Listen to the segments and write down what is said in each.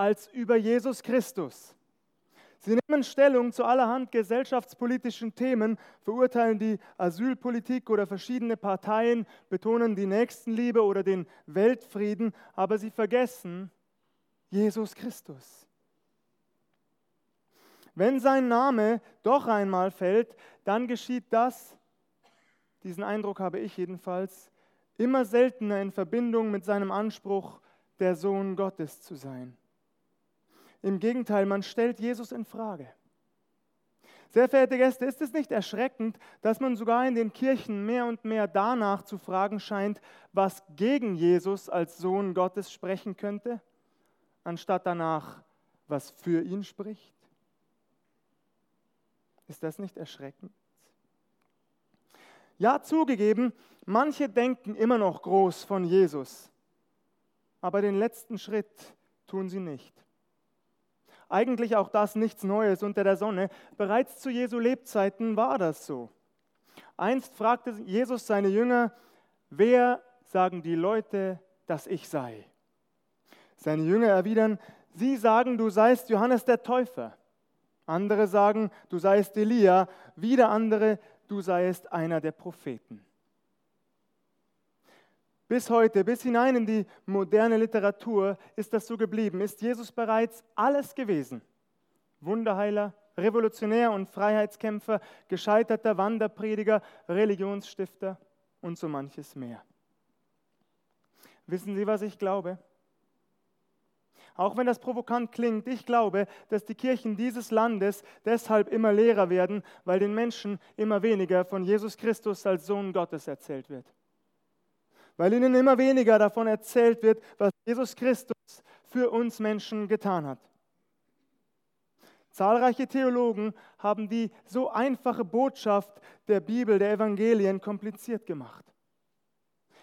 als über Jesus Christus. Sie nehmen Stellung zu allerhand gesellschaftspolitischen Themen, verurteilen die Asylpolitik oder verschiedene Parteien, betonen die Nächstenliebe oder den Weltfrieden, aber sie vergessen Jesus Christus. Wenn sein Name doch einmal fällt, dann geschieht das, diesen Eindruck habe ich jedenfalls, immer seltener in Verbindung mit seinem Anspruch, der Sohn Gottes zu sein. Im Gegenteil, man stellt Jesus in Frage. Sehr verehrte Gäste, ist es nicht erschreckend, dass man sogar in den Kirchen mehr und mehr danach zu fragen scheint, was gegen Jesus als Sohn Gottes sprechen könnte, anstatt danach, was für ihn spricht? Ist das nicht erschreckend? Ja, zugegeben, manche denken immer noch groß von Jesus, aber den letzten Schritt tun sie nicht. Eigentlich auch das nichts Neues unter der Sonne. Bereits zu Jesu Lebzeiten war das so. Einst fragte Jesus seine Jünger, wer sagen die Leute, dass ich sei? Seine Jünger erwidern, sie sagen, du seist Johannes der Täufer. Andere sagen, du seist Elia. Wieder andere, du seist einer der Propheten. Bis heute, bis hinein in die moderne Literatur ist das so geblieben. Ist Jesus bereits alles gewesen? Wunderheiler, Revolutionär und Freiheitskämpfer, gescheiterter Wanderprediger, Religionsstifter und so manches mehr. Wissen Sie, was ich glaube? Auch wenn das provokant klingt, ich glaube, dass die Kirchen dieses Landes deshalb immer leerer werden, weil den Menschen immer weniger von Jesus Christus als Sohn Gottes erzählt wird weil ihnen immer weniger davon erzählt wird, was Jesus Christus für uns Menschen getan hat. Zahlreiche Theologen haben die so einfache Botschaft der Bibel, der Evangelien kompliziert gemacht.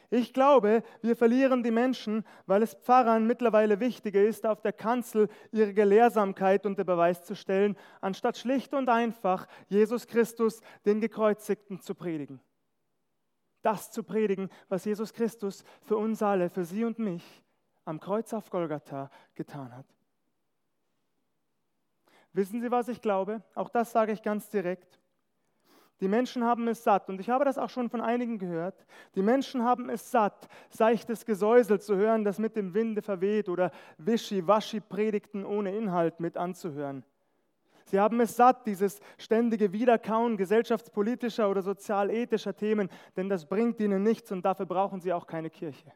Ich glaube, wir verlieren die Menschen, weil es Pfarrern mittlerweile wichtiger ist, auf der Kanzel ihre Gelehrsamkeit unter Beweis zu stellen, anstatt schlicht und einfach Jesus Christus, den Gekreuzigten, zu predigen das zu predigen, was Jesus Christus für uns alle, für Sie und mich am Kreuz auf Golgatha getan hat. Wissen Sie, was ich glaube? Auch das sage ich ganz direkt. Die Menschen haben es satt, und ich habe das auch schon von einigen gehört, die Menschen haben es satt, seichtes Gesäusel zu hören, das mit dem Winde verweht oder Wischi-Waschi-Predigten ohne Inhalt mit anzuhören. Sie haben es satt, dieses ständige Wiederkauen gesellschaftspolitischer oder sozialethischer Themen, denn das bringt ihnen nichts und dafür brauchen sie auch keine Kirche.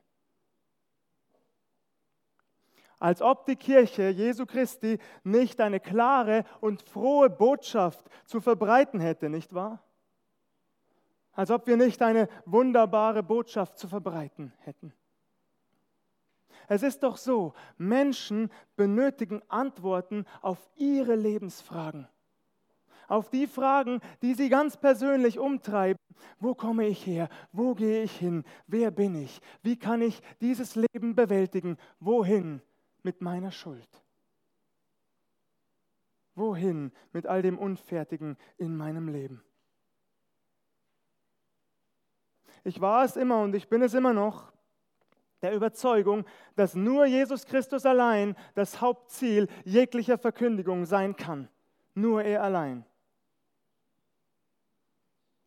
Als ob die Kirche Jesu Christi nicht eine klare und frohe Botschaft zu verbreiten hätte, nicht wahr? Als ob wir nicht eine wunderbare Botschaft zu verbreiten hätten. Es ist doch so, Menschen benötigen Antworten auf ihre Lebensfragen. Auf die Fragen, die sie ganz persönlich umtreiben. Wo komme ich her? Wo gehe ich hin? Wer bin ich? Wie kann ich dieses Leben bewältigen? Wohin mit meiner Schuld? Wohin mit all dem Unfertigen in meinem Leben? Ich war es immer und ich bin es immer noch der Überzeugung, dass nur Jesus Christus allein das Hauptziel jeglicher Verkündigung sein kann. Nur er allein.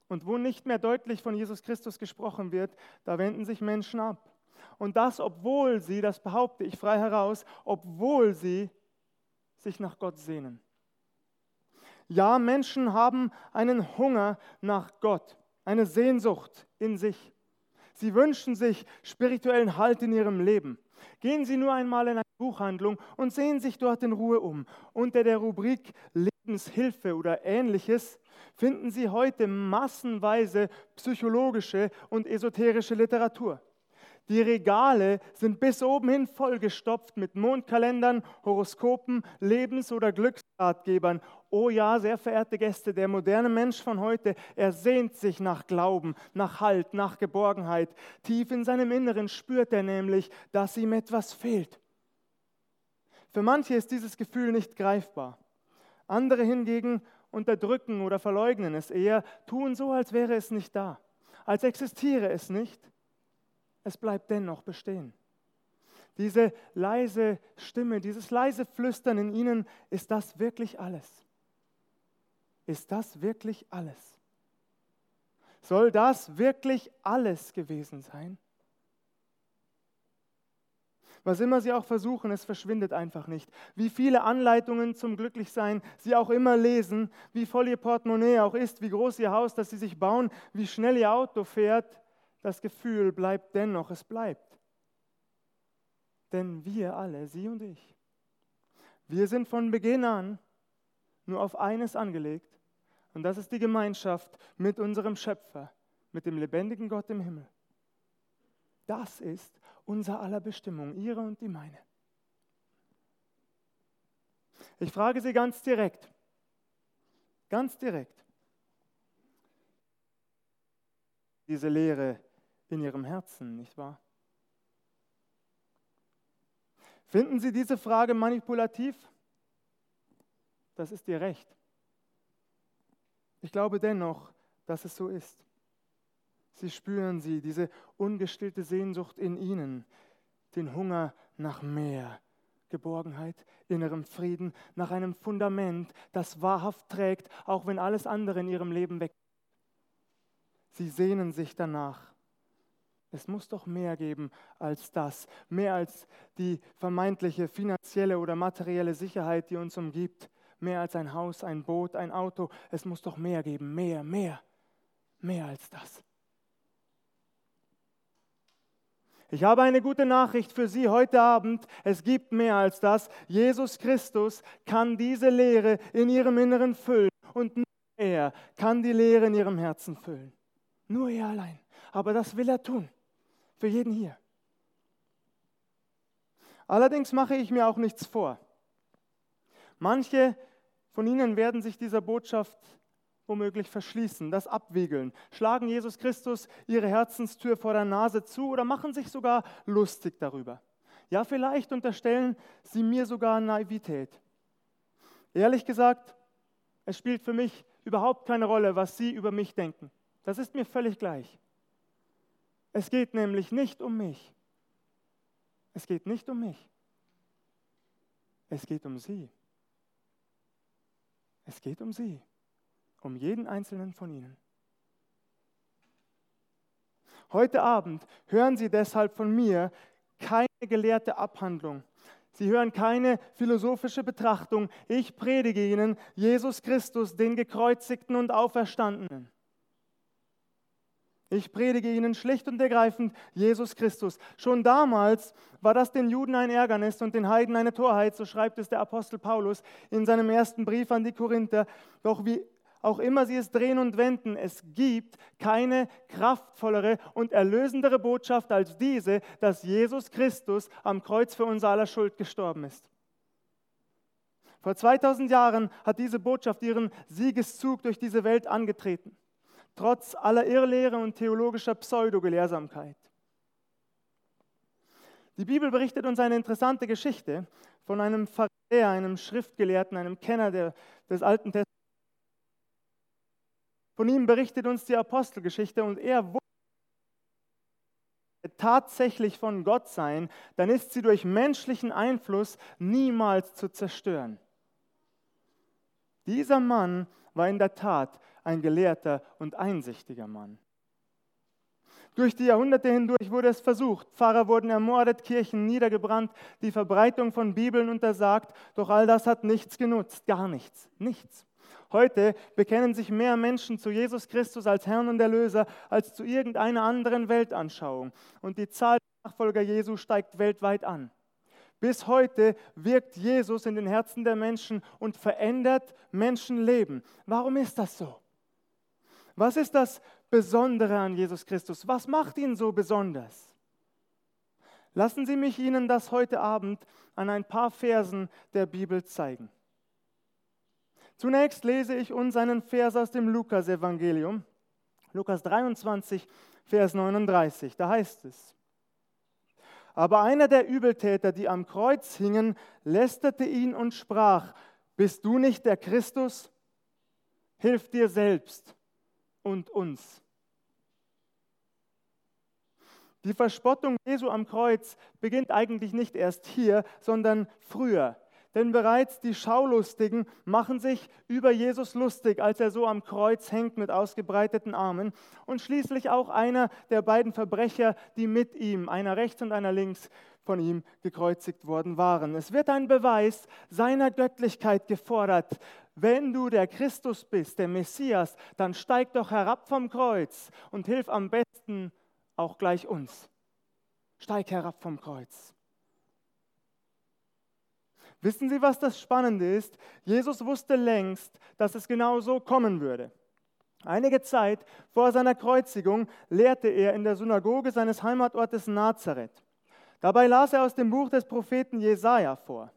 Und wo nicht mehr deutlich von Jesus Christus gesprochen wird, da wenden sich Menschen ab. Und das, obwohl sie, das behaupte ich frei heraus, obwohl sie sich nach Gott sehnen. Ja, Menschen haben einen Hunger nach Gott, eine Sehnsucht in sich. Sie wünschen sich spirituellen Halt in ihrem Leben. Gehen Sie nur einmal in eine Buchhandlung und sehen sich dort in Ruhe um. Unter der Rubrik Lebenshilfe oder ähnliches finden Sie heute massenweise psychologische und esoterische Literatur. Die Regale sind bis oben hin vollgestopft mit Mondkalendern, Horoskopen, Lebens- oder Glücksratgebern. Oh ja, sehr verehrte Gäste, der moderne Mensch von heute, er sehnt sich nach Glauben, nach Halt, nach Geborgenheit. Tief in seinem Inneren spürt er nämlich, dass ihm etwas fehlt. Für manche ist dieses Gefühl nicht greifbar. Andere hingegen unterdrücken oder verleugnen es eher, tun so, als wäre es nicht da, als existiere es nicht es bleibt dennoch bestehen. Diese leise Stimme, dieses leise Flüstern in ihnen, ist das wirklich alles? Ist das wirklich alles? Soll das wirklich alles gewesen sein? Was immer sie auch versuchen, es verschwindet einfach nicht. Wie viele Anleitungen zum Glücklichsein sie auch immer lesen, wie voll ihr Portemonnaie auch ist, wie groß ihr Haus, das sie sich bauen, wie schnell ihr Auto fährt, das Gefühl bleibt dennoch, es bleibt. Denn wir alle, Sie und ich, wir sind von Beginn an nur auf eines angelegt, und das ist die Gemeinschaft mit unserem Schöpfer, mit dem lebendigen Gott im Himmel. Das ist unser aller Bestimmung, ihre und die meine. Ich frage Sie ganz direkt, ganz direkt, diese Lehre in Ihrem Herzen, nicht wahr? Finden Sie diese Frage manipulativ? Das ist Ihr Recht. Ich glaube dennoch, dass es so ist. Sie spüren sie, diese ungestillte Sehnsucht in ihnen, den Hunger nach mehr Geborgenheit, innerem Frieden, nach einem Fundament, das wahrhaft trägt, auch wenn alles andere in ihrem Leben weg. Sie sehnen sich danach. Es muss doch mehr geben als das, mehr als die vermeintliche finanzielle oder materielle Sicherheit, die uns umgibt, mehr als ein Haus, ein Boot, ein Auto. Es muss doch mehr geben, mehr, mehr, mehr als das. Ich habe eine gute Nachricht für Sie heute Abend. Es gibt mehr als das. Jesus Christus kann diese Lehre in Ihrem Inneren füllen und nur er kann die Lehre in Ihrem Herzen füllen. Nur er allein. Aber das will er tun. Für jeden hier. Allerdings mache ich mir auch nichts vor. Manche von Ihnen werden sich dieser Botschaft womöglich verschließen, das abwiegeln, schlagen Jesus Christus ihre Herzenstür vor der Nase zu oder machen sich sogar lustig darüber. Ja, vielleicht unterstellen sie mir sogar Naivität. Ehrlich gesagt, es spielt für mich überhaupt keine Rolle, was sie über mich denken. Das ist mir völlig gleich. Es geht nämlich nicht um mich. Es geht nicht um mich. Es geht um sie. Es geht um sie um jeden einzelnen von ihnen. Heute Abend hören Sie deshalb von mir keine gelehrte Abhandlung. Sie hören keine philosophische Betrachtung. Ich predige Ihnen Jesus Christus, den gekreuzigten und auferstandenen. Ich predige Ihnen schlicht und ergreifend Jesus Christus. Schon damals war das den Juden ein Ärgernis und den Heiden eine Torheit, so schreibt es der Apostel Paulus in seinem ersten Brief an die Korinther. Doch wie auch immer sie es drehen und wenden, es gibt keine kraftvollere und erlösendere Botschaft als diese, dass Jesus Christus am Kreuz für unser aller Schuld gestorben ist. Vor 2000 Jahren hat diese Botschaft ihren Siegeszug durch diese Welt angetreten, trotz aller Irrlehre und theologischer Pseudogelehrsamkeit. Die Bibel berichtet uns eine interessante Geschichte von einem Pharisäer, einem Schriftgelehrten, einem Kenner der, des Alten Testaments von ihm berichtet uns die Apostelgeschichte und er wusste tatsächlich von Gott sein, dann ist sie durch menschlichen Einfluss niemals zu zerstören. Dieser Mann war in der Tat ein gelehrter und einsichtiger Mann. Durch die Jahrhunderte hindurch wurde es versucht. Pfarrer wurden ermordet, Kirchen niedergebrannt, die Verbreitung von Bibeln untersagt. Doch all das hat nichts genutzt, gar nichts, nichts. Heute bekennen sich mehr Menschen zu Jesus Christus als Herrn und Erlöser als zu irgendeiner anderen Weltanschauung. Und die Zahl der Nachfolger Jesu steigt weltweit an. Bis heute wirkt Jesus in den Herzen der Menschen und verändert Menschenleben. Warum ist das so? Was ist das Besondere an Jesus Christus? Was macht ihn so besonders? Lassen Sie mich Ihnen das heute Abend an ein paar Versen der Bibel zeigen. Zunächst lese ich uns einen Vers aus dem Lukas-Evangelium, Lukas 23, Vers 39. Da heißt es: Aber einer der Übeltäter, die am Kreuz hingen, lästerte ihn und sprach: Bist du nicht der Christus? Hilf dir selbst und uns. Die Verspottung Jesu am Kreuz beginnt eigentlich nicht erst hier, sondern früher. Denn bereits die Schaulustigen machen sich über Jesus lustig, als er so am Kreuz hängt mit ausgebreiteten Armen. Und schließlich auch einer der beiden Verbrecher, die mit ihm, einer rechts und einer links, von ihm gekreuzigt worden waren. Es wird ein Beweis seiner Göttlichkeit gefordert. Wenn du der Christus bist, der Messias, dann steig doch herab vom Kreuz und hilf am besten auch gleich uns. Steig herab vom Kreuz. Wissen Sie, was das Spannende ist? Jesus wusste längst, dass es genau so kommen würde. Einige Zeit vor seiner Kreuzigung lehrte er in der Synagoge seines Heimatortes Nazareth. Dabei las er aus dem Buch des Propheten Jesaja vor.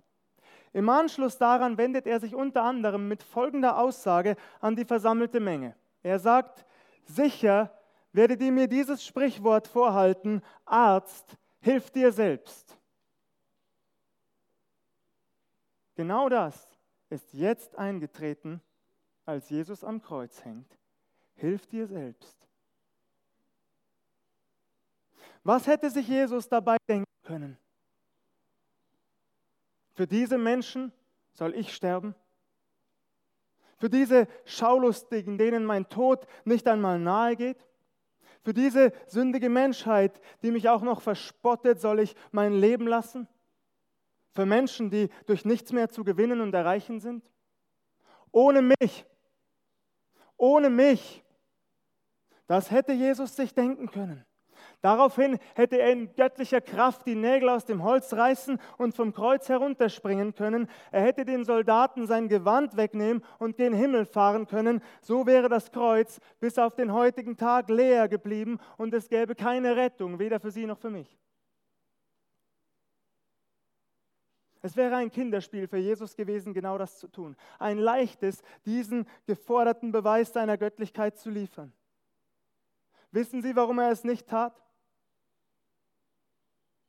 Im Anschluss daran wendet er sich unter anderem mit folgender Aussage an die versammelte Menge. Er sagt: Sicher werdet ihr mir dieses Sprichwort vorhalten: Arzt, hilf dir selbst. Genau das ist jetzt eingetreten, als Jesus am Kreuz hängt. Hilf dir selbst. Was hätte sich Jesus dabei denken können? Für diese Menschen soll ich sterben? Für diese Schaulustigen, denen mein Tod nicht einmal nahe geht? Für diese sündige Menschheit, die mich auch noch verspottet, soll ich mein Leben lassen? Für Menschen, die durch nichts mehr zu gewinnen und erreichen sind? Ohne mich, ohne mich, das hätte Jesus sich denken können. Daraufhin hätte er in göttlicher Kraft die Nägel aus dem Holz reißen und vom Kreuz herunterspringen können. Er hätte den Soldaten sein Gewand wegnehmen und gen Himmel fahren können. So wäre das Kreuz bis auf den heutigen Tag leer geblieben und es gäbe keine Rettung, weder für sie noch für mich. Es wäre ein Kinderspiel für Jesus gewesen, genau das zu tun. Ein leichtes, diesen geforderten Beweis seiner Göttlichkeit zu liefern. Wissen Sie, warum er es nicht tat?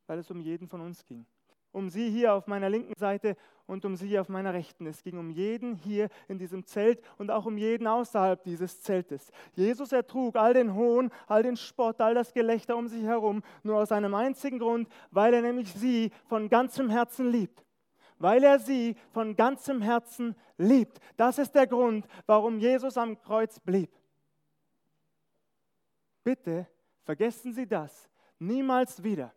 Weil es um jeden von uns ging. Um Sie hier auf meiner linken Seite und um Sie auf meiner rechten. Es ging um jeden hier in diesem Zelt und auch um jeden außerhalb dieses Zeltes. Jesus ertrug all den Hohn, all den Spott, all das Gelächter um sich herum, nur aus einem einzigen Grund, weil er nämlich Sie von ganzem Herzen liebt weil er sie von ganzem Herzen liebt. Das ist der Grund, warum Jesus am Kreuz blieb. Bitte vergessen Sie das niemals wieder.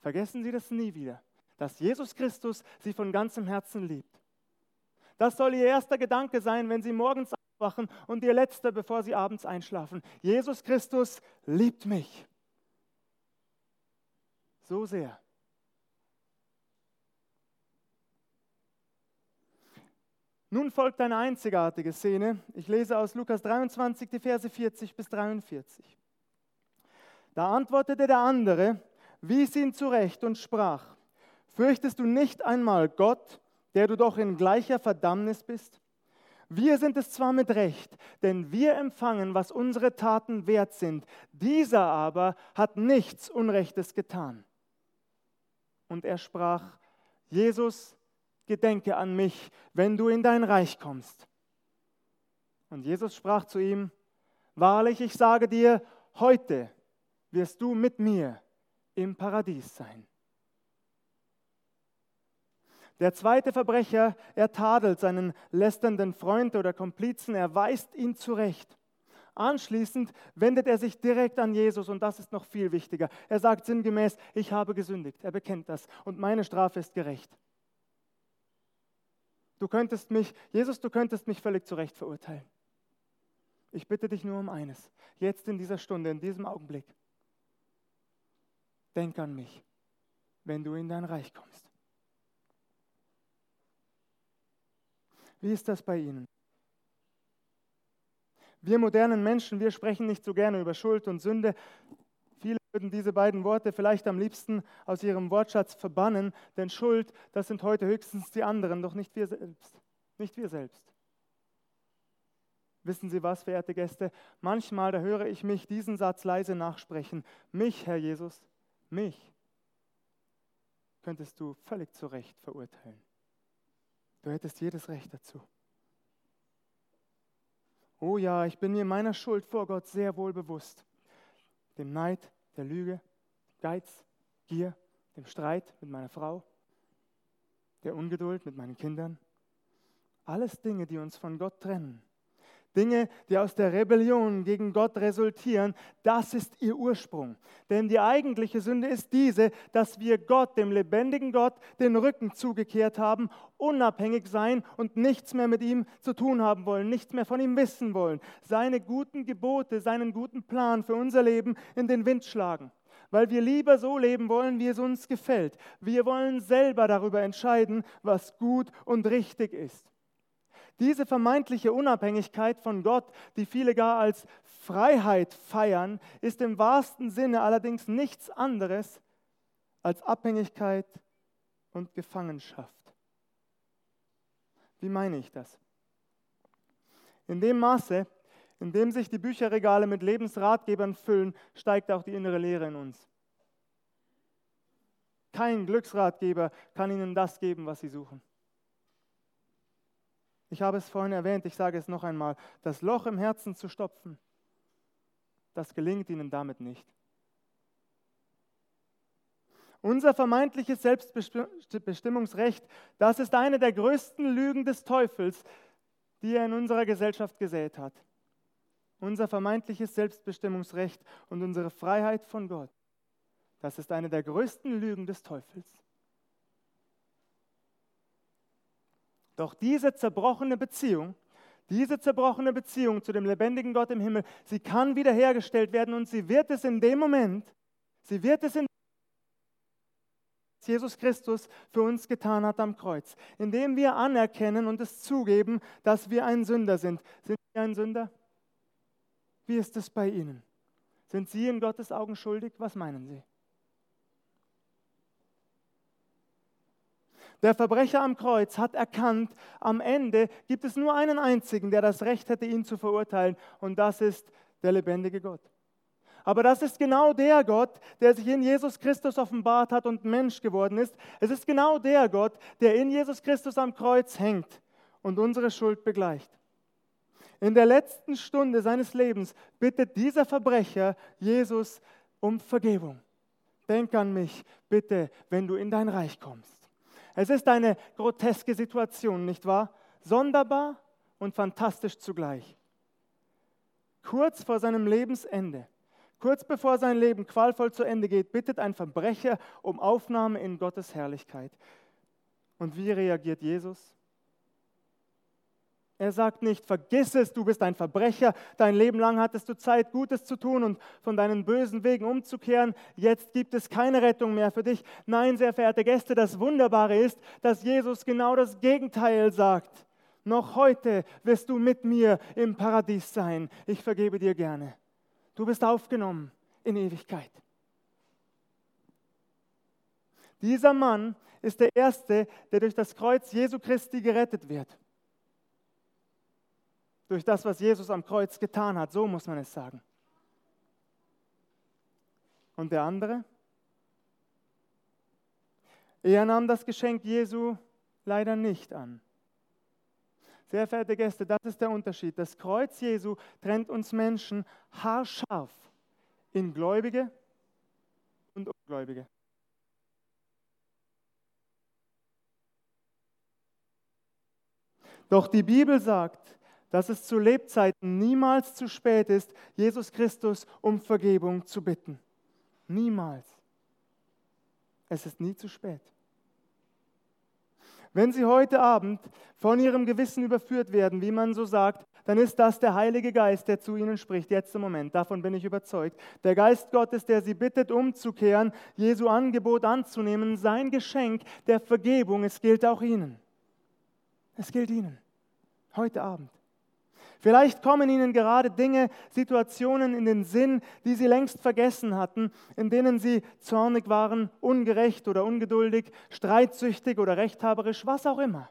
Vergessen Sie das nie wieder, dass Jesus Christus Sie von ganzem Herzen liebt. Das soll Ihr erster Gedanke sein, wenn Sie morgens aufwachen und Ihr letzter, bevor Sie abends einschlafen. Jesus Christus liebt mich. So sehr. Nun folgt eine einzigartige Szene. Ich lese aus Lukas 23 die Verse 40 bis 43. Da antwortete der andere, wies ihn zurecht und sprach, fürchtest du nicht einmal Gott, der du doch in gleicher Verdammnis bist? Wir sind es zwar mit Recht, denn wir empfangen, was unsere Taten wert sind. Dieser aber hat nichts Unrechtes getan. Und er sprach, Jesus, gedenke an mich, wenn du in dein Reich kommst. Und Jesus sprach zu ihm, wahrlich, ich sage dir, heute wirst du mit mir im Paradies sein. Der zweite Verbrecher, er tadelt seinen lästernden Freund oder Komplizen, er weist ihn zurecht. Anschließend wendet er sich direkt an Jesus und das ist noch viel wichtiger. Er sagt sinngemäß, ich habe gesündigt. Er bekennt das und meine Strafe ist gerecht. Du könntest mich, Jesus, du könntest mich völlig zu Recht verurteilen. Ich bitte dich nur um eines, jetzt in dieser Stunde, in diesem Augenblick. Denk an mich, wenn du in dein Reich kommst. Wie ist das bei Ihnen? Wir modernen Menschen, wir sprechen nicht so gerne über Schuld und Sünde, würden diese beiden Worte vielleicht am liebsten aus ihrem Wortschatz verbannen, denn Schuld, das sind heute höchstens die anderen, doch nicht wir selbst. Nicht wir selbst. Wissen Sie was, verehrte Gäste? Manchmal, da höre ich mich diesen Satz leise nachsprechen. Mich, Herr Jesus, mich könntest du völlig zu Recht verurteilen. Du hättest jedes Recht dazu. Oh ja, ich bin mir meiner Schuld vor Gott sehr wohl bewusst dem Neid, der Lüge, Geiz, Gier, dem Streit mit meiner Frau, der Ungeduld mit meinen Kindern. Alles Dinge, die uns von Gott trennen. Dinge, die aus der Rebellion gegen Gott resultieren, das ist ihr Ursprung. Denn die eigentliche Sünde ist diese, dass wir Gott, dem lebendigen Gott, den Rücken zugekehrt haben, unabhängig sein und nichts mehr mit ihm zu tun haben wollen, nichts mehr von ihm wissen wollen, seine guten Gebote, seinen guten Plan für unser Leben in den Wind schlagen. Weil wir lieber so leben wollen, wie es uns gefällt. Wir wollen selber darüber entscheiden, was gut und richtig ist. Diese vermeintliche Unabhängigkeit von Gott, die viele gar als Freiheit feiern, ist im wahrsten Sinne allerdings nichts anderes als Abhängigkeit und Gefangenschaft. Wie meine ich das? In dem Maße, in dem sich die Bücherregale mit Lebensratgebern füllen, steigt auch die innere Leere in uns. Kein Glücksratgeber kann ihnen das geben, was sie suchen. Ich habe es vorhin erwähnt, ich sage es noch einmal, das Loch im Herzen zu stopfen, das gelingt ihnen damit nicht. Unser vermeintliches Selbstbestimmungsrecht, das ist eine der größten Lügen des Teufels, die er in unserer Gesellschaft gesät hat. Unser vermeintliches Selbstbestimmungsrecht und unsere Freiheit von Gott, das ist eine der größten Lügen des Teufels. Doch diese zerbrochene Beziehung, diese zerbrochene Beziehung zu dem lebendigen Gott im Himmel, sie kann wiederhergestellt werden und sie wird es in dem Moment, sie wird es in Jesus Christus für uns getan hat am Kreuz, indem wir anerkennen und es zugeben, dass wir ein Sünder sind. Sind Sie ein Sünder? Wie ist es bei Ihnen? Sind Sie in Gottes Augen schuldig? Was meinen Sie? Der Verbrecher am Kreuz hat erkannt, am Ende gibt es nur einen einzigen, der das Recht hätte, ihn zu verurteilen, und das ist der lebendige Gott. Aber das ist genau der Gott, der sich in Jesus Christus offenbart hat und Mensch geworden ist. Es ist genau der Gott, der in Jesus Christus am Kreuz hängt und unsere Schuld begleicht. In der letzten Stunde seines Lebens bittet dieser Verbrecher Jesus um Vergebung. Denk an mich, bitte, wenn du in dein Reich kommst. Es ist eine groteske Situation, nicht wahr? Sonderbar und fantastisch zugleich. Kurz vor seinem Lebensende, kurz bevor sein Leben qualvoll zu Ende geht, bittet ein Verbrecher um Aufnahme in Gottes Herrlichkeit. Und wie reagiert Jesus? Er sagt nicht, vergiss es, du bist ein Verbrecher, dein Leben lang hattest du Zeit, Gutes zu tun und von deinen bösen Wegen umzukehren, jetzt gibt es keine Rettung mehr für dich. Nein, sehr verehrte Gäste, das Wunderbare ist, dass Jesus genau das Gegenteil sagt. Noch heute wirst du mit mir im Paradies sein. Ich vergebe dir gerne. Du bist aufgenommen in Ewigkeit. Dieser Mann ist der Erste, der durch das Kreuz Jesu Christi gerettet wird durch das, was Jesus am Kreuz getan hat. So muss man es sagen. Und der andere? Er nahm das Geschenk Jesu leider nicht an. Sehr verehrte Gäste, das ist der Unterschied. Das Kreuz Jesu trennt uns Menschen haarscharf in Gläubige und Ungläubige. Doch die Bibel sagt, dass es zu Lebzeiten niemals zu spät ist, Jesus Christus um Vergebung zu bitten. Niemals. Es ist nie zu spät. Wenn Sie heute Abend von Ihrem Gewissen überführt werden, wie man so sagt, dann ist das der Heilige Geist, der zu Ihnen spricht, jetzt im Moment. Davon bin ich überzeugt. Der Geist Gottes, der Sie bittet, umzukehren, Jesu Angebot anzunehmen, sein Geschenk der Vergebung, es gilt auch Ihnen. Es gilt Ihnen. Heute Abend. Vielleicht kommen ihnen gerade Dinge, Situationen in den Sinn, die sie längst vergessen hatten, in denen sie zornig waren, ungerecht oder ungeduldig, streitsüchtig oder rechthaberisch, was auch immer.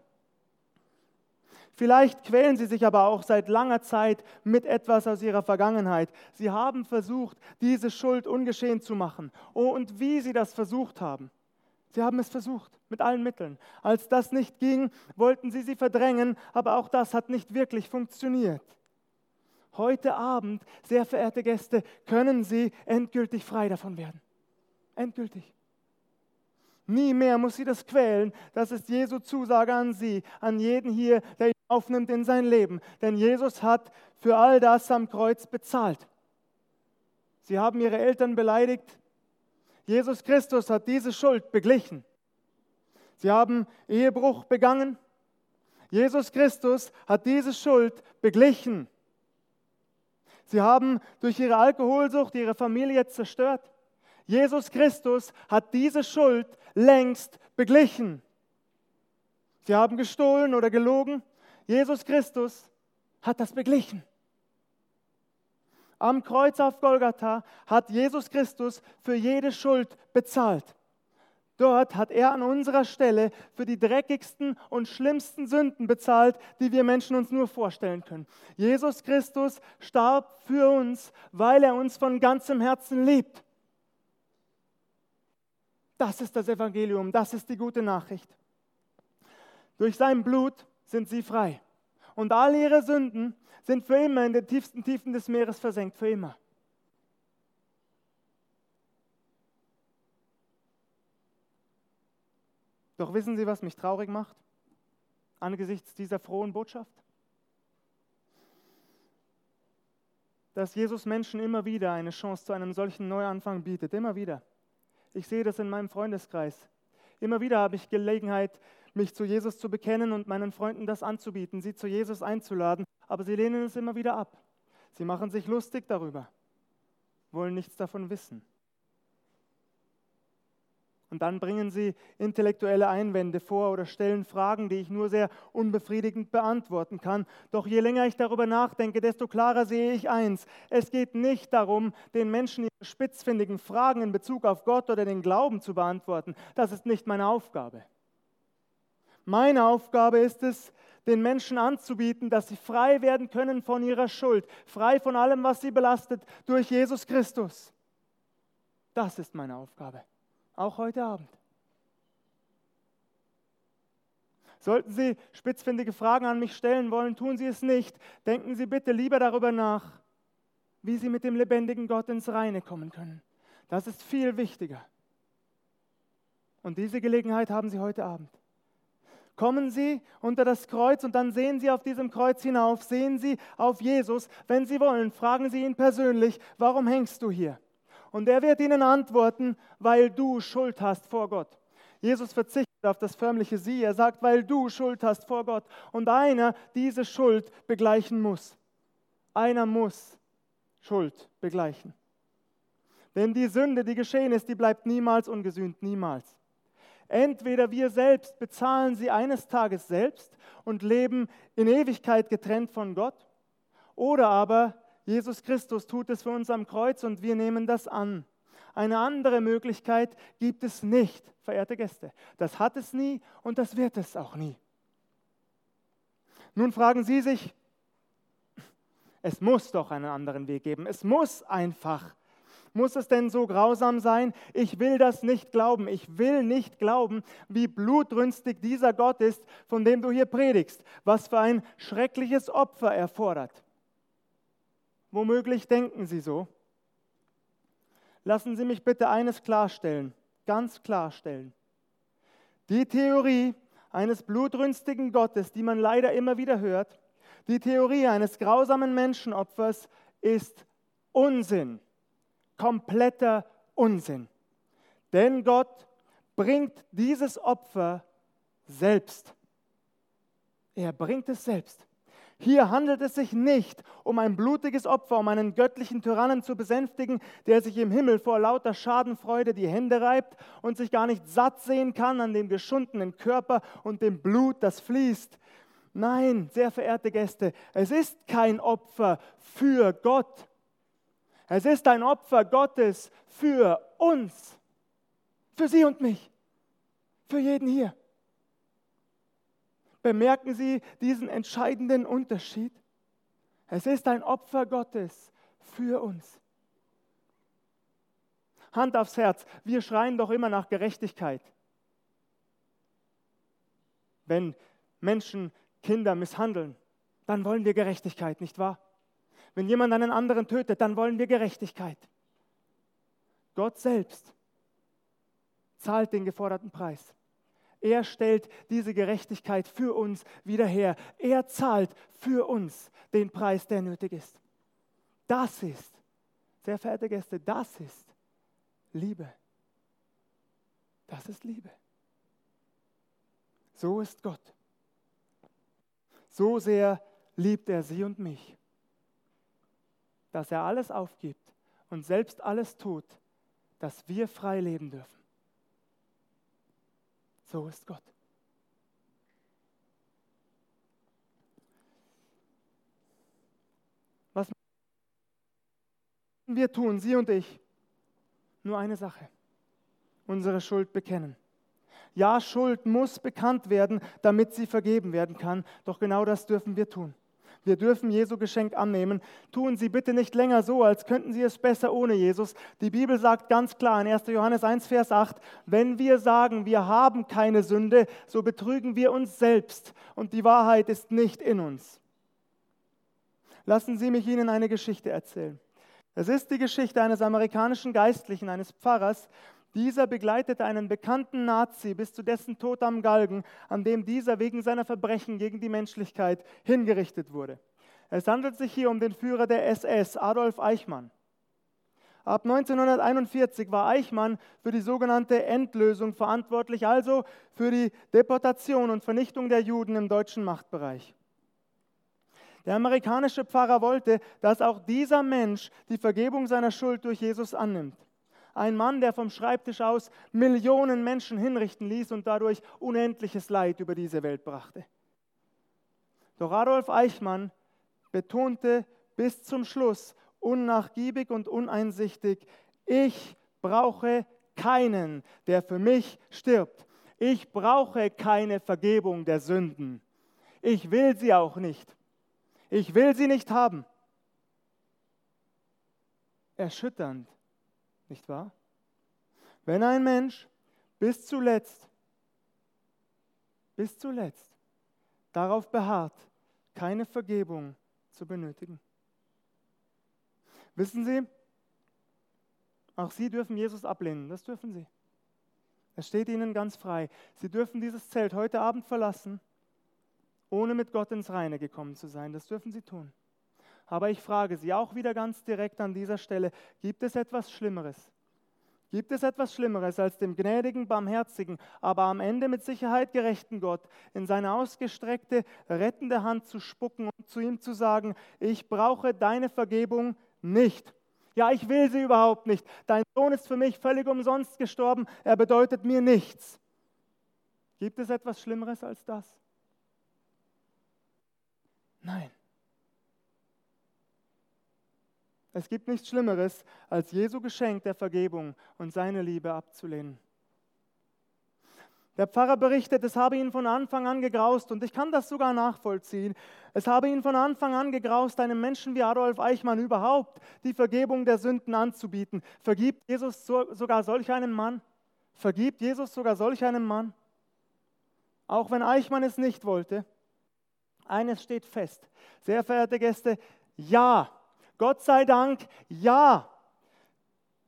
Vielleicht quälen sie sich aber auch seit langer Zeit mit etwas aus ihrer Vergangenheit. Sie haben versucht, diese Schuld ungeschehen zu machen. Oh, und wie sie das versucht haben. Sie haben es versucht mit allen Mitteln. Als das nicht ging, wollten sie sie verdrängen, aber auch das hat nicht wirklich funktioniert. Heute Abend, sehr verehrte Gäste, können Sie endgültig frei davon werden. Endgültig. Nie mehr muss sie das quälen. Das ist Jesu Zusage an sie, an jeden hier, der ihn aufnimmt in sein Leben. Denn Jesus hat für all das am Kreuz bezahlt. Sie haben ihre Eltern beleidigt. Jesus Christus hat diese Schuld beglichen. Sie haben Ehebruch begangen. Jesus Christus hat diese Schuld beglichen. Sie haben durch ihre Alkoholsucht ihre Familie zerstört. Jesus Christus hat diese Schuld längst beglichen. Sie haben gestohlen oder gelogen. Jesus Christus hat das beglichen. Am Kreuz auf Golgatha hat Jesus Christus für jede Schuld bezahlt. Dort hat er an unserer Stelle für die dreckigsten und schlimmsten Sünden bezahlt, die wir Menschen uns nur vorstellen können. Jesus Christus starb für uns, weil er uns von ganzem Herzen liebt. Das ist das Evangelium, das ist die gute Nachricht. Durch sein Blut sind sie frei. Und all ihre Sünden sind für immer in den tiefsten Tiefen des Meeres versenkt, für immer. Doch wissen Sie, was mich traurig macht angesichts dieser frohen Botschaft? Dass Jesus Menschen immer wieder eine Chance zu einem solchen Neuanfang bietet, immer wieder. Ich sehe das in meinem Freundeskreis. Immer wieder habe ich Gelegenheit, mich zu Jesus zu bekennen und meinen Freunden das anzubieten, sie zu Jesus einzuladen, aber sie lehnen es immer wieder ab. Sie machen sich lustig darüber, wollen nichts davon wissen. Und dann bringen sie intellektuelle Einwände vor oder stellen Fragen, die ich nur sehr unbefriedigend beantworten kann. Doch je länger ich darüber nachdenke, desto klarer sehe ich eins. Es geht nicht darum, den Menschen ihre spitzfindigen Fragen in Bezug auf Gott oder den Glauben zu beantworten. Das ist nicht meine Aufgabe. Meine Aufgabe ist es, den Menschen anzubieten, dass sie frei werden können von ihrer Schuld, frei von allem, was sie belastet, durch Jesus Christus. Das ist meine Aufgabe auch heute Abend. Sollten Sie spitzfindige Fragen an mich stellen wollen, tun Sie es nicht. Denken Sie bitte lieber darüber nach, wie Sie mit dem lebendigen Gott ins Reine kommen können. Das ist viel wichtiger. Und diese Gelegenheit haben Sie heute Abend. Kommen Sie unter das Kreuz und dann sehen Sie auf diesem Kreuz hinauf, sehen Sie auf Jesus. Wenn Sie wollen, fragen Sie ihn persönlich, warum hängst du hier? Und er wird ihnen antworten, weil du Schuld hast vor Gott. Jesus verzichtet auf das förmliche Sie. Er sagt, weil du Schuld hast vor Gott. Und einer diese Schuld begleichen muss. Einer muss Schuld begleichen. Denn die Sünde, die geschehen ist, die bleibt niemals ungesühnt, niemals. Entweder wir selbst bezahlen sie eines Tages selbst und leben in Ewigkeit getrennt von Gott, oder aber Jesus Christus tut es für uns am Kreuz und wir nehmen das an. Eine andere Möglichkeit gibt es nicht, verehrte Gäste. Das hat es nie und das wird es auch nie. Nun fragen Sie sich, es muss doch einen anderen Weg geben. Es muss einfach. Muss es denn so grausam sein? Ich will das nicht glauben. Ich will nicht glauben, wie blutrünstig dieser Gott ist, von dem du hier predigst. Was für ein schreckliches Opfer er fordert. Womöglich denken Sie so. Lassen Sie mich bitte eines klarstellen, ganz klarstellen. Die Theorie eines blutrünstigen Gottes, die man leider immer wieder hört, die Theorie eines grausamen Menschenopfers ist Unsinn, kompletter Unsinn. Denn Gott bringt dieses Opfer selbst. Er bringt es selbst. Hier handelt es sich nicht um ein blutiges Opfer, um einen göttlichen Tyrannen zu besänftigen, der sich im Himmel vor lauter Schadenfreude die Hände reibt und sich gar nicht satt sehen kann an dem geschundenen Körper und dem Blut, das fließt. Nein, sehr verehrte Gäste, es ist kein Opfer für Gott. Es ist ein Opfer Gottes für uns, für Sie und mich, für jeden hier. Bemerken Sie diesen entscheidenden Unterschied? Es ist ein Opfer Gottes für uns. Hand aufs Herz, wir schreien doch immer nach Gerechtigkeit. Wenn Menschen Kinder misshandeln, dann wollen wir Gerechtigkeit, nicht wahr? Wenn jemand einen anderen tötet, dann wollen wir Gerechtigkeit. Gott selbst zahlt den geforderten Preis. Er stellt diese Gerechtigkeit für uns wieder her. Er zahlt für uns den Preis, der nötig ist. Das ist, sehr verehrte Gäste, das ist Liebe. Das ist Liebe. So ist Gott. So sehr liebt er sie und mich, dass er alles aufgibt und selbst alles tut, dass wir frei leben dürfen. So ist Gott. Was wir tun, Sie und ich, nur eine Sache, unsere Schuld bekennen. Ja, Schuld muss bekannt werden, damit sie vergeben werden kann. Doch genau das dürfen wir tun. Wir dürfen Jesu Geschenk annehmen. Tun Sie bitte nicht länger so, als könnten Sie es besser ohne Jesus. Die Bibel sagt ganz klar in 1. Johannes 1, Vers 8, wenn wir sagen, wir haben keine Sünde, so betrügen wir uns selbst und die Wahrheit ist nicht in uns. Lassen Sie mich Ihnen eine Geschichte erzählen. Es ist die Geschichte eines amerikanischen Geistlichen, eines Pfarrers, dieser begleitete einen bekannten Nazi bis zu dessen Tod am Galgen, an dem dieser wegen seiner Verbrechen gegen die Menschlichkeit hingerichtet wurde. Es handelt sich hier um den Führer der SS, Adolf Eichmann. Ab 1941 war Eichmann für die sogenannte Endlösung verantwortlich, also für die Deportation und Vernichtung der Juden im deutschen Machtbereich. Der amerikanische Pfarrer wollte, dass auch dieser Mensch die Vergebung seiner Schuld durch Jesus annimmt. Ein Mann, der vom Schreibtisch aus Millionen Menschen hinrichten ließ und dadurch unendliches Leid über diese Welt brachte. Doch Adolf Eichmann betonte bis zum Schluss unnachgiebig und uneinsichtig, ich brauche keinen, der für mich stirbt. Ich brauche keine Vergebung der Sünden. Ich will sie auch nicht. Ich will sie nicht haben. Erschütternd nicht wahr? Wenn ein Mensch bis zuletzt, bis zuletzt darauf beharrt, keine Vergebung zu benötigen. Wissen Sie, auch Sie dürfen Jesus ablehnen, das dürfen Sie. Es steht Ihnen ganz frei. Sie dürfen dieses Zelt heute Abend verlassen, ohne mit Gott ins Reine gekommen zu sein. Das dürfen Sie tun. Aber ich frage Sie auch wieder ganz direkt an dieser Stelle, gibt es etwas Schlimmeres? Gibt es etwas Schlimmeres als dem gnädigen, barmherzigen, aber am Ende mit Sicherheit gerechten Gott in seine ausgestreckte, rettende Hand zu spucken und zu ihm zu sagen, ich brauche deine Vergebung nicht. Ja, ich will sie überhaupt nicht. Dein Sohn ist für mich völlig umsonst gestorben, er bedeutet mir nichts. Gibt es etwas Schlimmeres als das? Nein. Es gibt nichts Schlimmeres, als Jesu Geschenk der Vergebung und seine Liebe abzulehnen. Der Pfarrer berichtet, es habe ihn von Anfang an gegraust und ich kann das sogar nachvollziehen. Es habe ihn von Anfang an gegraust, einem Menschen wie Adolf Eichmann überhaupt die Vergebung der Sünden anzubieten. Vergibt Jesus sogar solch einem Mann? Vergibt Jesus sogar solch einem Mann? Auch wenn Eichmann es nicht wollte. Eines steht fest. Sehr verehrte Gäste, ja, Gott sei Dank, ja.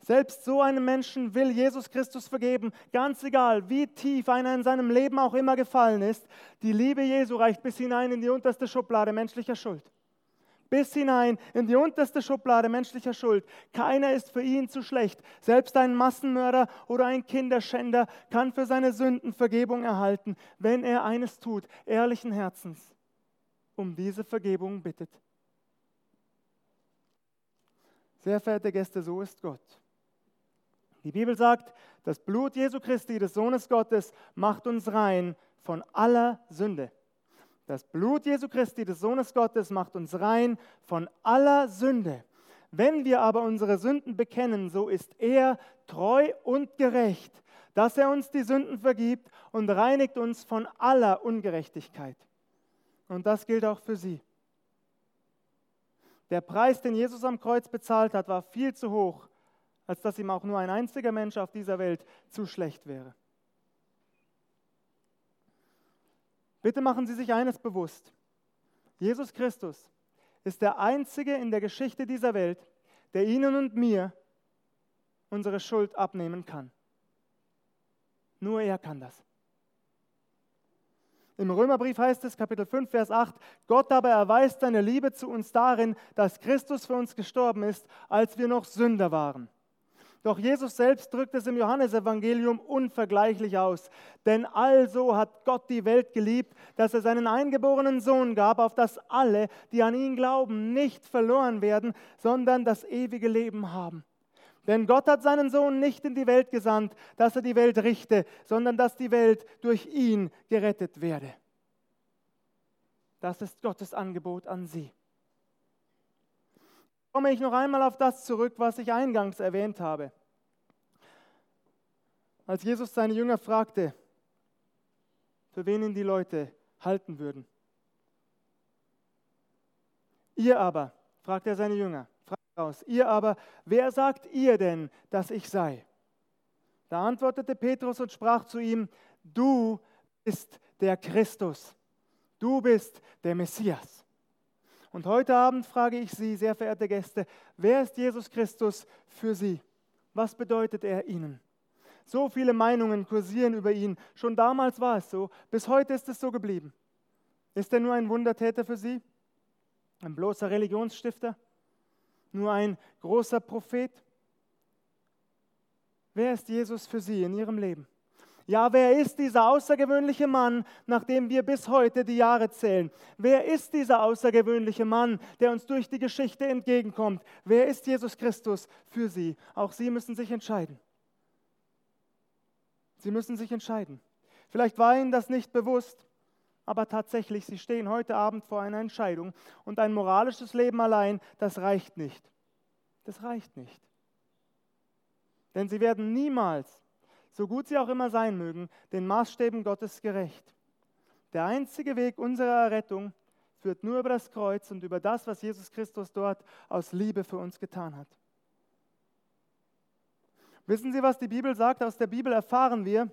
Selbst so einem Menschen will Jesus Christus vergeben, ganz egal, wie tief einer in seinem Leben auch immer gefallen ist. Die Liebe Jesu reicht bis hinein in die unterste Schublade menschlicher Schuld. Bis hinein in die unterste Schublade menschlicher Schuld. Keiner ist für ihn zu schlecht. Selbst ein Massenmörder oder ein Kinderschänder kann für seine Sünden Vergebung erhalten, wenn er eines tut, ehrlichen Herzens, um diese Vergebung bittet. Sehr verehrte Gäste, so ist Gott. Die Bibel sagt, das Blut Jesu Christi, des Sohnes Gottes, macht uns rein von aller Sünde. Das Blut Jesu Christi, des Sohnes Gottes, macht uns rein von aller Sünde. Wenn wir aber unsere Sünden bekennen, so ist er treu und gerecht, dass er uns die Sünden vergibt und reinigt uns von aller Ungerechtigkeit. Und das gilt auch für Sie. Der Preis, den Jesus am Kreuz bezahlt hat, war viel zu hoch, als dass ihm auch nur ein einziger Mensch auf dieser Welt zu schlecht wäre. Bitte machen Sie sich eines bewusst. Jesus Christus ist der Einzige in der Geschichte dieser Welt, der Ihnen und mir unsere Schuld abnehmen kann. Nur er kann das. Im Römerbrief heißt es, Kapitel 5, Vers 8, Gott aber erweist seine Liebe zu uns darin, dass Christus für uns gestorben ist, als wir noch Sünder waren. Doch Jesus selbst drückt es im Johannesevangelium unvergleichlich aus. Denn also hat Gott die Welt geliebt, dass er seinen eingeborenen Sohn gab, auf dass alle, die an ihn glauben, nicht verloren werden, sondern das ewige Leben haben. Denn Gott hat seinen Sohn nicht in die Welt gesandt, dass er die Welt richte, sondern dass die Welt durch ihn gerettet werde. Das ist Gottes Angebot an sie. Komme ich noch einmal auf das zurück, was ich eingangs erwähnt habe. Als Jesus seine Jünger fragte, für wen ihn die Leute halten würden. Ihr aber, fragt er seine Jünger, aus. Ihr aber, wer sagt ihr denn, dass ich sei? Da antwortete Petrus und sprach zu ihm, du bist der Christus, du bist der Messias. Und heute Abend frage ich Sie, sehr verehrte Gäste, wer ist Jesus Christus für Sie? Was bedeutet er Ihnen? So viele Meinungen kursieren über ihn. Schon damals war es so, bis heute ist es so geblieben. Ist er nur ein Wundertäter für Sie? Ein bloßer Religionsstifter? Nur ein großer Prophet? Wer ist Jesus für Sie in Ihrem Leben? Ja, wer ist dieser außergewöhnliche Mann, nach dem wir bis heute die Jahre zählen? Wer ist dieser außergewöhnliche Mann, der uns durch die Geschichte entgegenkommt? Wer ist Jesus Christus für Sie? Auch Sie müssen sich entscheiden. Sie müssen sich entscheiden. Vielleicht war Ihnen das nicht bewusst, aber tatsächlich, sie stehen heute Abend vor einer Entscheidung und ein moralisches Leben allein, das reicht nicht. Das reicht nicht. Denn sie werden niemals, so gut sie auch immer sein mögen, den Maßstäben Gottes gerecht. Der einzige Weg unserer Errettung führt nur über das Kreuz und über das, was Jesus Christus dort aus Liebe für uns getan hat. Wissen Sie, was die Bibel sagt? Aus der Bibel erfahren wir,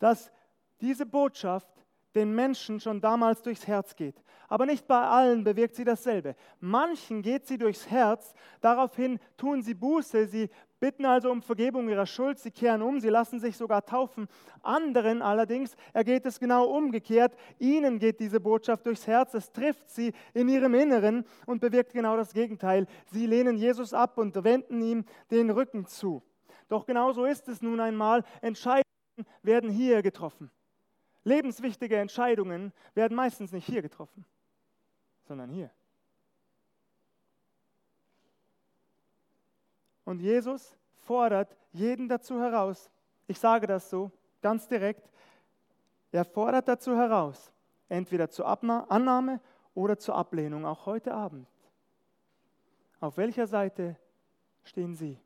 dass diese Botschaft den Menschen schon damals durchs Herz geht. Aber nicht bei allen bewirkt sie dasselbe. Manchen geht sie durchs Herz, daraufhin tun sie Buße, sie bitten also um Vergebung ihrer Schuld, sie kehren um, sie lassen sich sogar taufen. Anderen allerdings ergeht es genau umgekehrt. Ihnen geht diese Botschaft durchs Herz, es trifft sie in ihrem Inneren und bewirkt genau das Gegenteil. Sie lehnen Jesus ab und wenden ihm den Rücken zu. Doch genau so ist es nun einmal. Entscheidungen werden hier getroffen. Lebenswichtige Entscheidungen werden meistens nicht hier getroffen, sondern hier. Und Jesus fordert jeden dazu heraus, ich sage das so ganz direkt, er fordert dazu heraus, entweder zur Annahme oder zur Ablehnung, auch heute Abend. Auf welcher Seite stehen Sie?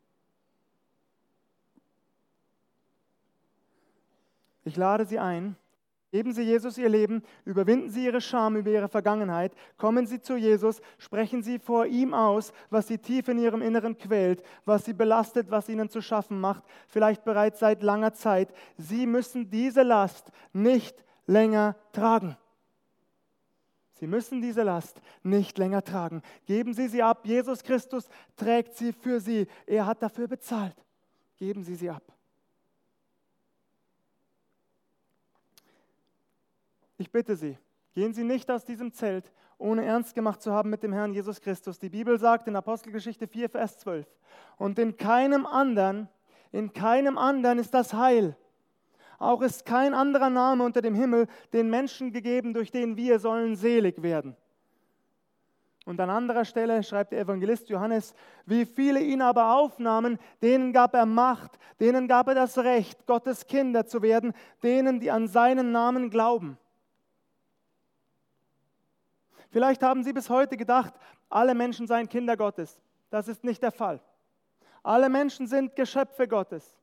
Ich lade Sie ein, Geben Sie Jesus Ihr Leben, überwinden Sie Ihre Scham über Ihre Vergangenheit, kommen Sie zu Jesus, sprechen Sie vor ihm aus, was Sie tief in Ihrem Inneren quält, was Sie belastet, was Ihnen zu schaffen macht, vielleicht bereits seit langer Zeit. Sie müssen diese Last nicht länger tragen. Sie müssen diese Last nicht länger tragen. Geben Sie sie ab. Jesus Christus trägt sie für Sie. Er hat dafür bezahlt. Geben Sie sie ab. Ich bitte Sie, gehen Sie nicht aus diesem Zelt, ohne ernst gemacht zu haben mit dem Herrn Jesus Christus. Die Bibel sagt in Apostelgeschichte 4, Vers 12, und in keinem anderen, in keinem anderen ist das Heil. Auch ist kein anderer Name unter dem Himmel den Menschen gegeben, durch den wir sollen selig werden. Und an anderer Stelle schreibt der Evangelist Johannes, wie viele ihn aber aufnahmen, denen gab er Macht, denen gab er das Recht, Gottes Kinder zu werden, denen, die an seinen Namen glauben. Vielleicht haben Sie bis heute gedacht, alle Menschen seien Kinder Gottes. Das ist nicht der Fall. Alle Menschen sind Geschöpfe Gottes.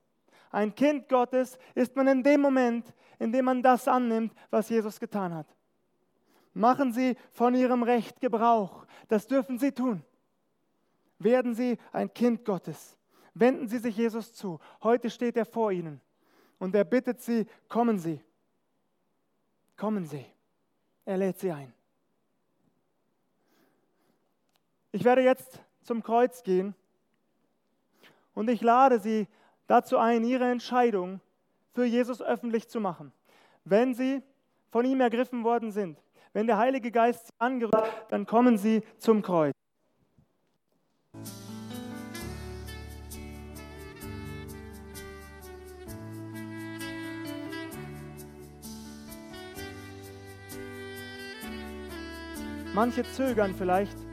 Ein Kind Gottes ist man in dem Moment, in dem man das annimmt, was Jesus getan hat. Machen Sie von Ihrem Recht Gebrauch. Das dürfen Sie tun. Werden Sie ein Kind Gottes. Wenden Sie sich Jesus zu. Heute steht er vor Ihnen und er bittet Sie, kommen Sie. Kommen Sie. Er lädt Sie ein. Ich werde jetzt zum Kreuz gehen und ich lade Sie dazu ein, Ihre Entscheidung für Jesus öffentlich zu machen. Wenn sie von ihm ergriffen worden sind, wenn der Heilige Geist sie angerührt, dann kommen sie zum Kreuz. Manche zögern vielleicht,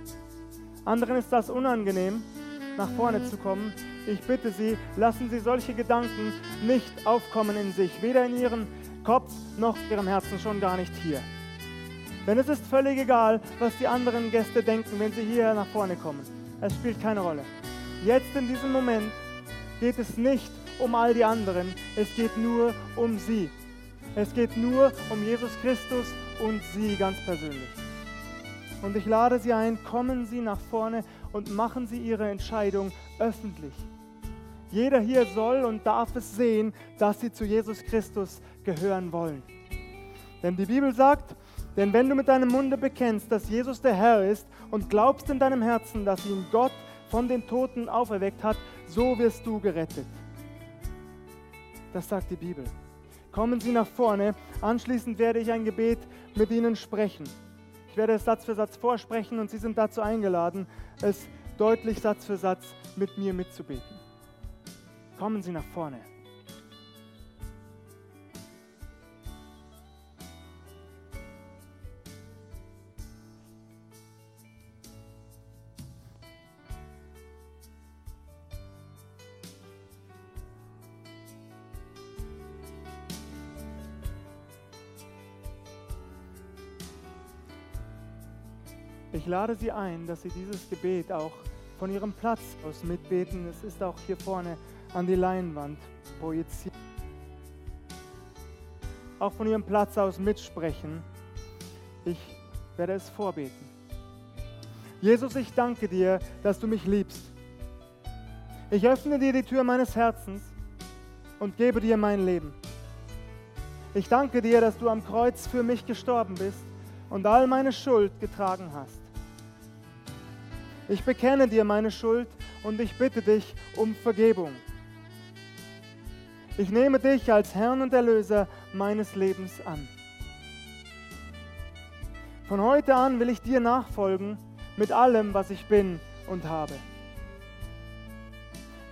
anderen ist das unangenehm, nach vorne zu kommen. Ich bitte Sie, lassen Sie solche Gedanken nicht aufkommen in sich, weder in Ihrem Kopf noch Ihrem Herzen, schon gar nicht hier. Denn es ist völlig egal, was die anderen Gäste denken, wenn sie hier nach vorne kommen. Es spielt keine Rolle. Jetzt in diesem Moment geht es nicht um all die anderen, es geht nur um Sie. Es geht nur um Jesus Christus und Sie ganz persönlich. Und ich lade Sie ein, kommen Sie nach vorne und machen Sie Ihre Entscheidung öffentlich. Jeder hier soll und darf es sehen, dass Sie zu Jesus Christus gehören wollen. Denn die Bibel sagt, denn wenn du mit deinem Munde bekennst, dass Jesus der Herr ist und glaubst in deinem Herzen, dass ihn Gott von den Toten auferweckt hat, so wirst du gerettet. Das sagt die Bibel. Kommen Sie nach vorne, anschließend werde ich ein Gebet mit Ihnen sprechen. Ich werde es Satz für Satz vorsprechen und Sie sind dazu eingeladen, es deutlich Satz für Satz mit mir mitzubeten. Kommen Sie nach vorne. Ich lade Sie ein, dass Sie dieses Gebet auch von Ihrem Platz aus mitbeten. Es ist auch hier vorne an die Leinwand projiziert. Auch von Ihrem Platz aus mitsprechen. Ich werde es vorbeten. Jesus, ich danke dir, dass du mich liebst. Ich öffne dir die Tür meines Herzens und gebe dir mein Leben. Ich danke dir, dass du am Kreuz für mich gestorben bist und all meine Schuld getragen hast. Ich bekenne dir meine Schuld und ich bitte dich um Vergebung. Ich nehme dich als Herrn und Erlöser meines Lebens an. Von heute an will ich dir nachfolgen mit allem, was ich bin und habe.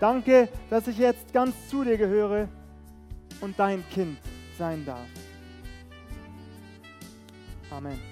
Danke, dass ich jetzt ganz zu dir gehöre und dein Kind sein darf. Amen.